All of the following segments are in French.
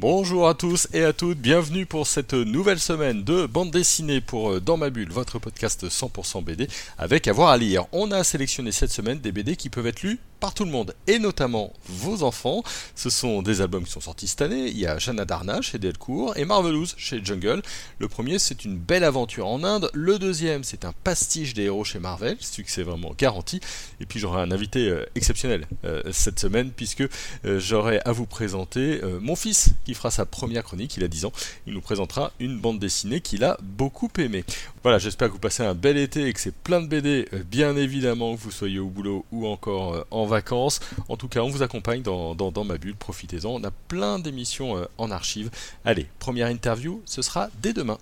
Bonjour à tous et à toutes, bienvenue pour cette nouvelle semaine de bande dessinée pour euh, Dans ma bulle, votre podcast 100% BD avec avoir à lire. On a sélectionné cette semaine des BD qui peuvent être lus par tout le monde, et notamment vos enfants. Ce sont des albums qui sont sortis cette année. Il y a Jeanne Darna chez Delcourt et Marvelous chez Jungle. Le premier, c'est une belle aventure en Inde. Le deuxième, c'est un pastiche des héros chez Marvel, succès vraiment garanti. Et puis j'aurai un invité euh, exceptionnel euh, cette semaine, puisque j'aurai à vous présenter mon fils qui fera sa première chronique. Il a 10 ans. Il nous présentera une bande dessinée qu'il a beaucoup aimée. Voilà, j'espère que vous passez un bel été et que c'est plein de BD, bien évidemment, que vous soyez au boulot ou encore en vacances. En tout cas, on vous accompagne dans, ma bulle, profitez-en. On a plein d'émissions euh, en archive. Allez, première interview, ce sera dès demain.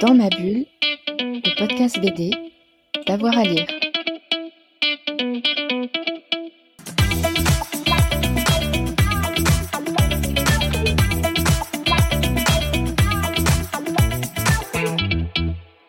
Dans ma bulle, le podcast BD, d'avoir à lire.